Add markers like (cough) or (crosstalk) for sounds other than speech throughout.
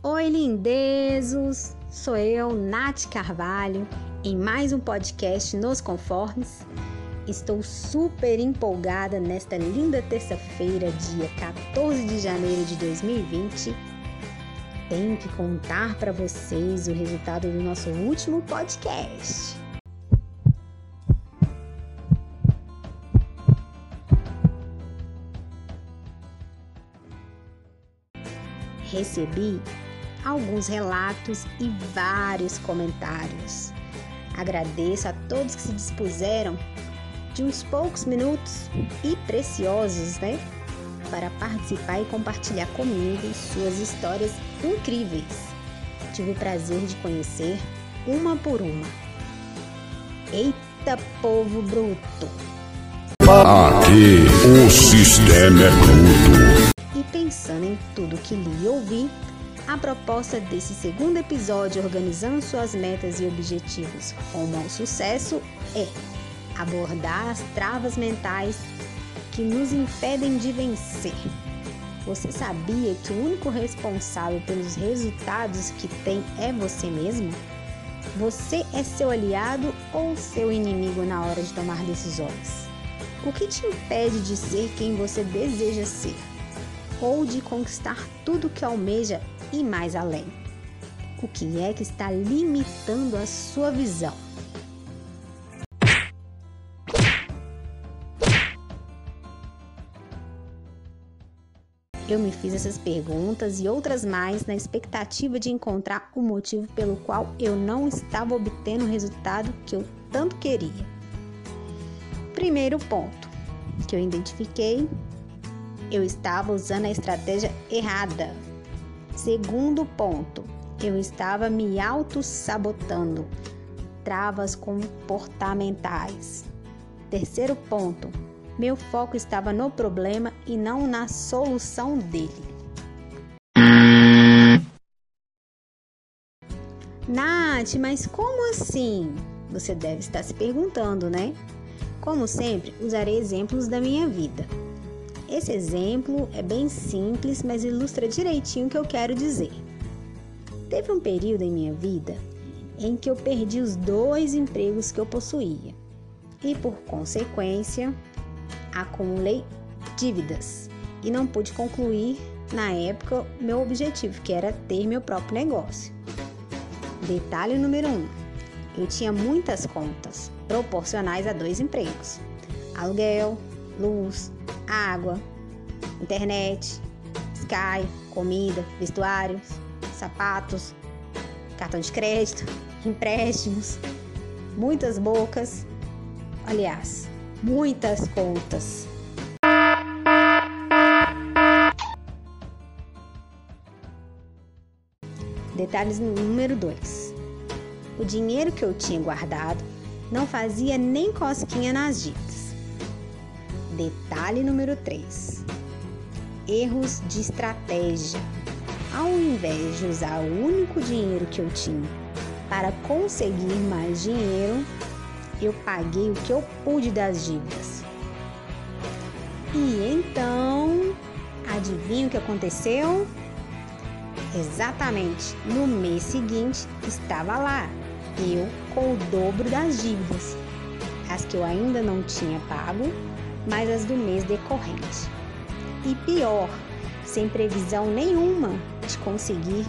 Oi, lindezos! Sou eu, Nath Carvalho, em mais um podcast Nos Conformes. Estou super empolgada nesta linda terça-feira, dia 14 de janeiro de 2020. Tenho que contar para vocês o resultado do nosso último podcast. Recebi alguns relatos e vários comentários. Agradeço a todos que se dispuseram de uns poucos minutos e preciosos, né? Para participar e compartilhar comigo suas histórias incríveis. Tive o prazer de conhecer uma por uma. Eita povo bruto! Aqui o sistema é bruto. E pensando em tudo que li e ouvi, a proposta desse segundo episódio, organizando suas metas e objetivos rumo ao sucesso, é abordar as travas mentais que nos impedem de vencer. Você sabia que o único responsável pelos resultados que tem é você mesmo? Você é seu aliado ou seu inimigo na hora de tomar decisões? O que te impede de ser quem você deseja ser? Ou de conquistar tudo que almeja e mais além. O que é que está limitando a sua visão? Eu me fiz essas perguntas e outras mais na expectativa de encontrar o motivo pelo qual eu não estava obtendo o resultado que eu tanto queria. Primeiro ponto que eu identifiquei, eu estava usando a estratégia errada. Segundo ponto, eu estava me auto-sabotando. Travas comportamentais. Terceiro ponto, meu foco estava no problema e não na solução dele. Nath, mas como assim? Você deve estar se perguntando, né? Como sempre, usarei exemplos da minha vida. Esse exemplo é bem simples, mas ilustra direitinho o que eu quero dizer. Teve um período em minha vida em que eu perdi os dois empregos que eu possuía e, por consequência, acumulei dívidas e não pude concluir na época meu objetivo, que era ter meu próprio negócio. Detalhe número 1: um, eu tinha muitas contas proporcionais a dois empregos: aluguel, luz, água, internet, Sky, comida, vestuários, sapatos, cartão de crédito, (laughs) empréstimos, muitas bocas, aliás, muitas contas. Detalhes número 2. O dinheiro que eu tinha guardado não fazia nem cosquinha nas dívidas. Detalhe número 3. Erros de estratégia. Ao invés de usar o único dinheiro que eu tinha para conseguir mais dinheiro, eu paguei o que eu pude das dívidas. E então, adivinha o que aconteceu? Exatamente, no mês seguinte estava lá, eu com o dobro das dívidas, as que eu ainda não tinha pago, mas as do mês decorrente. E pior, sem previsão nenhuma de conseguir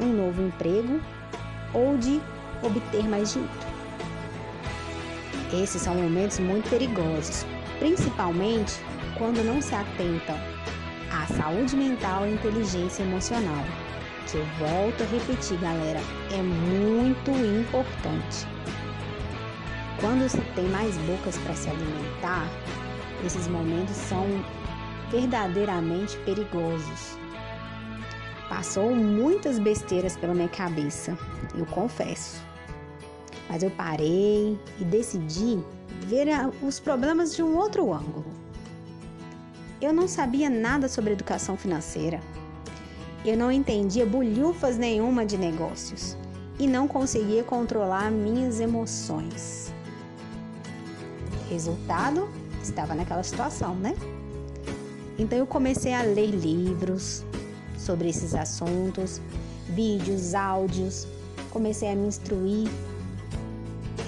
um novo emprego ou de obter mais dinheiro. Esses são momentos muito perigosos, principalmente quando não se atentam à saúde mental e inteligência emocional que eu volto a repetir, galera, é muito importante. Quando se tem mais bocas para se alimentar, esses momentos são verdadeiramente perigosos. Passou muitas besteiras pela minha cabeça, eu confesso. Mas eu parei e decidi ver os problemas de um outro ângulo. Eu não sabia nada sobre educação financeira eu não entendia bolhufas nenhuma de negócios e não conseguia controlar minhas emoções. Resultado, estava naquela situação, né? Então eu comecei a ler livros sobre esses assuntos, vídeos, áudios. Comecei a me instruir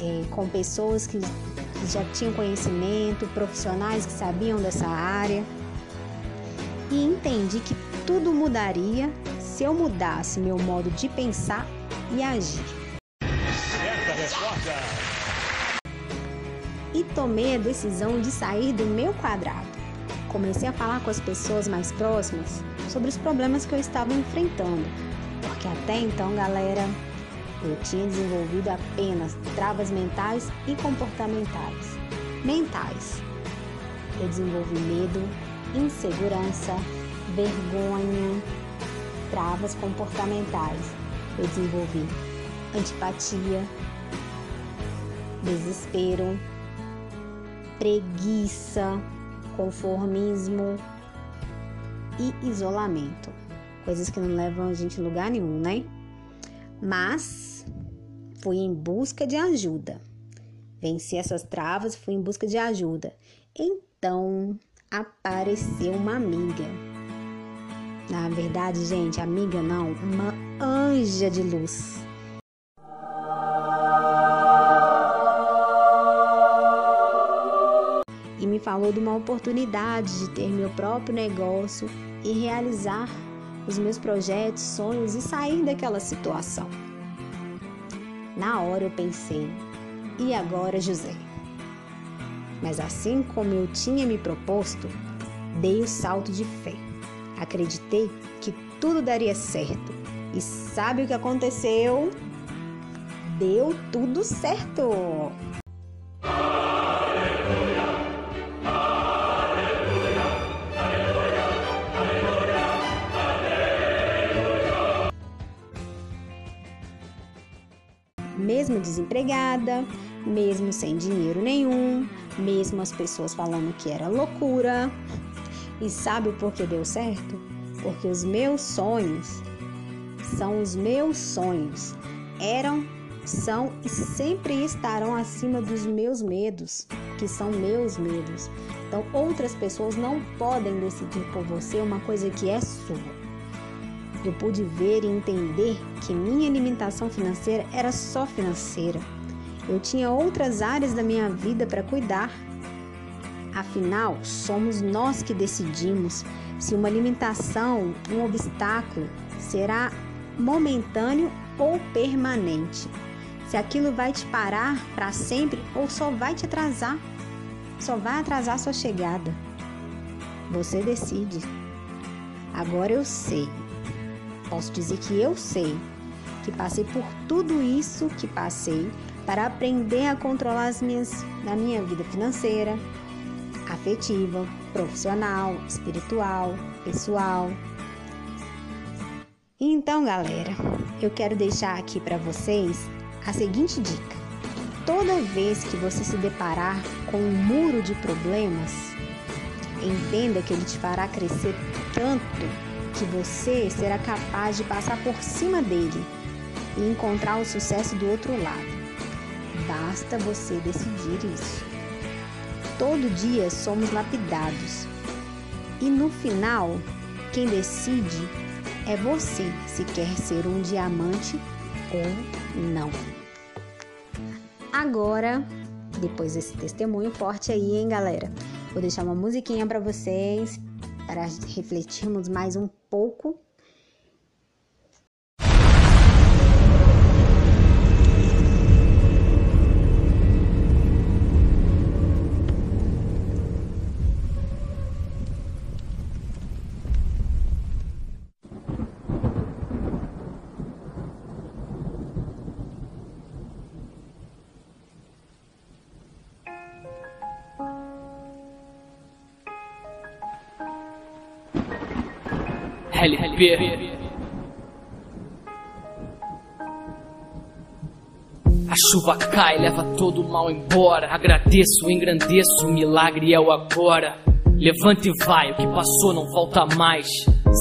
é, com pessoas que, que já tinham conhecimento, profissionais que sabiam dessa área. E entendi que tudo mudaria se eu mudasse meu modo de pensar e agir. E tomei a decisão de sair do meu quadrado. Comecei a falar com as pessoas mais próximas sobre os problemas que eu estava enfrentando, porque até então, galera, eu tinha desenvolvido apenas travas mentais e comportamentais. Mentais. Eu desenvolvi medo, insegurança, vergonha, travas comportamentais. Eu desenvolvi antipatia, desespero, preguiça, conformismo e isolamento. Coisas que não levam a gente a lugar nenhum, né? Mas fui em busca de ajuda. Venci essas travas, fui em busca de ajuda. Então apareceu uma amiga. Na verdade, gente, amiga não, uma anja de luz. Falou de uma oportunidade de ter meu próprio negócio e realizar os meus projetos, sonhos e sair daquela situação. Na hora eu pensei, e agora, José? Mas assim como eu tinha me proposto, dei o salto de fé. Acreditei que tudo daria certo. E sabe o que aconteceu? Deu tudo certo! Desempregada, mesmo sem dinheiro nenhum, mesmo as pessoas falando que era loucura. E sabe por que deu certo? Porque os meus sonhos são os meus sonhos. Eram, são e sempre estarão acima dos meus medos, que são meus medos. Então, outras pessoas não podem decidir por você uma coisa que é sua eu pude ver e entender que minha limitação financeira era só financeira. Eu tinha outras áreas da minha vida para cuidar. Afinal, somos nós que decidimos se uma limitação, um obstáculo, será momentâneo ou permanente. Se aquilo vai te parar para sempre ou só vai te atrasar, só vai atrasar sua chegada. Você decide. Agora eu sei Posso dizer que eu sei que passei por tudo isso que passei para aprender a controlar as minhas, na minha vida financeira, afetiva, profissional, espiritual, pessoal. Então, galera, eu quero deixar aqui para vocês a seguinte dica. Toda vez que você se deparar com um muro de problemas, entenda que ele te fará crescer tanto que você será capaz de passar por cima dele e encontrar o sucesso do outro lado. Basta você decidir isso. Todo dia somos lapidados e no final, quem decide é você se quer ser um diamante ou não. Agora, depois desse testemunho forte aí, hein, galera? Vou deixar uma musiquinha para vocês para refletirmos mais um pouco A chuva cai, leva todo o mal embora. Agradeço, engrandeço, o milagre é o agora. Levanta e vai, o que passou não volta mais.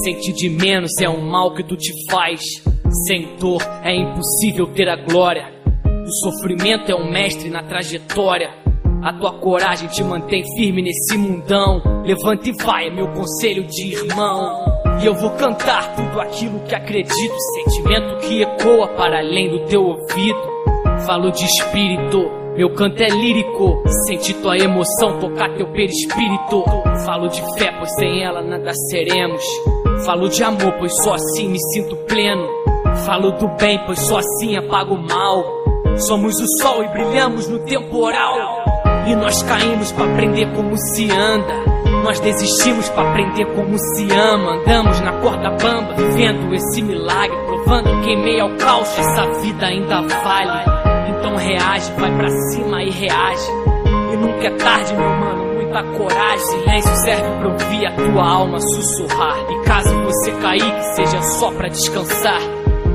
Sentir de menos é um mal que tu te faz. Sem dor é impossível ter a glória. O sofrimento é um mestre na trajetória. A tua coragem te mantém firme nesse mundão. Levanta e vai, é meu conselho de irmão. E eu vou cantar tudo aquilo que acredito, sentimento que ecoa para além do teu ouvido. Falo de espírito, meu canto é lírico. Sentir tua emoção, tocar teu perispírito. Falo de fé, pois sem ela nada seremos. Falo de amor, pois só assim me sinto pleno. Falo do bem, pois só assim apago o mal. Somos o sol e brilhamos no temporal. E nós caímos para aprender como se anda. Nós desistimos para aprender como se ama. Andamos na corda bamba, vivendo esse milagre, provando que em meio ao caos essa vida ainda vale. Então reage, vai pra cima e reage. E nunca é tarde, meu mano, muita coragem. Silêncio serve pra ouvir a tua alma sussurrar. E caso você cair, que seja só pra descansar.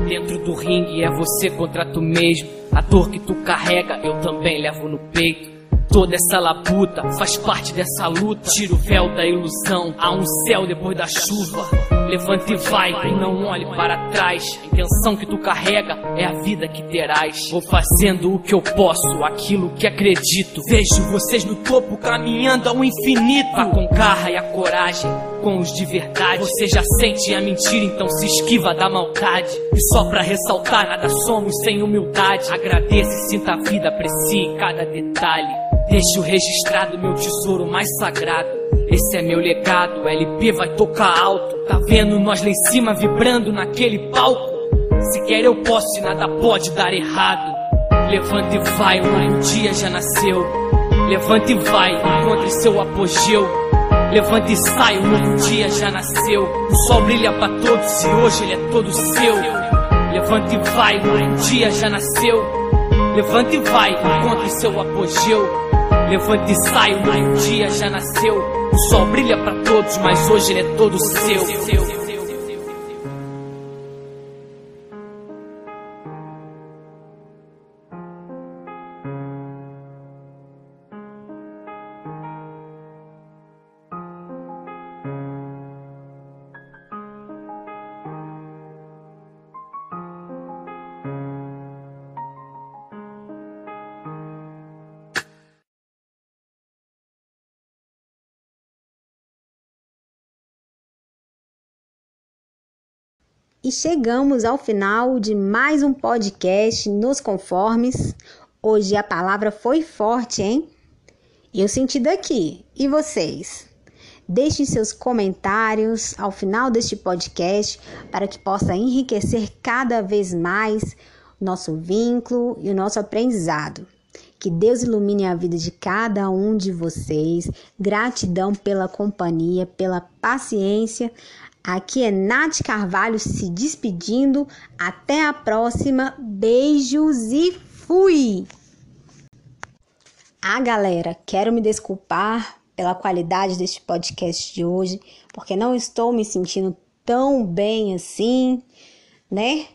Dentro do ringue é você contra tu mesmo. A dor que tu carrega, eu também levo no peito. Toda essa labuta faz parte dessa luta. Tira o véu da ilusão, há um céu depois da chuva. Levante e vai, e não olhe para trás. A intenção que tu carrega é a vida que terás. Vou fazendo o que eu posso, aquilo que acredito. Vejo vocês no topo caminhando ao infinito. Com garra e a coragem, com os de verdade. Você já sente a mentira, então se esquiva da maldade. E só pra ressaltar, nada somos sem humildade. Agradeça e sinta a vida, aprecie cada detalhe. Deixo registrado meu tesouro mais sagrado. Esse é meu legado, LP vai tocar alto. Tá vendo nós lá em cima vibrando naquele palco? Se quer eu posso e nada pode dar errado. Levanta e vai, um dia já nasceu. Levanta e vai, encontre seu apogeu. Levanta e sai, um novo dia já nasceu. O sol brilha pra todos e hoje ele é todo seu. Levanta e vai, um dia já nasceu. Levanta e vai, encontre seu apogeu. Levante e sai, um dia já nasceu. O sol brilha para todos, mas hoje ele é todo seu. E chegamos ao final de mais um podcast nos conformes. Hoje a palavra foi forte, hein? Eu senti daqui. E vocês? Deixem seus comentários ao final deste podcast para que possa enriquecer cada vez mais nosso vínculo e o nosso aprendizado. Que Deus ilumine a vida de cada um de vocês. Gratidão pela companhia, pela paciência. Aqui é Nath Carvalho se despedindo. Até a próxima. Beijos e fui! Ah, galera, quero me desculpar pela qualidade deste podcast de hoje, porque não estou me sentindo tão bem assim, né?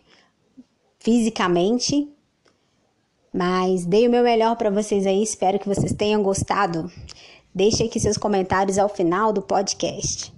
Fisicamente. Mas dei o meu melhor para vocês aí, espero que vocês tenham gostado. Deixe aqui seus comentários ao final do podcast.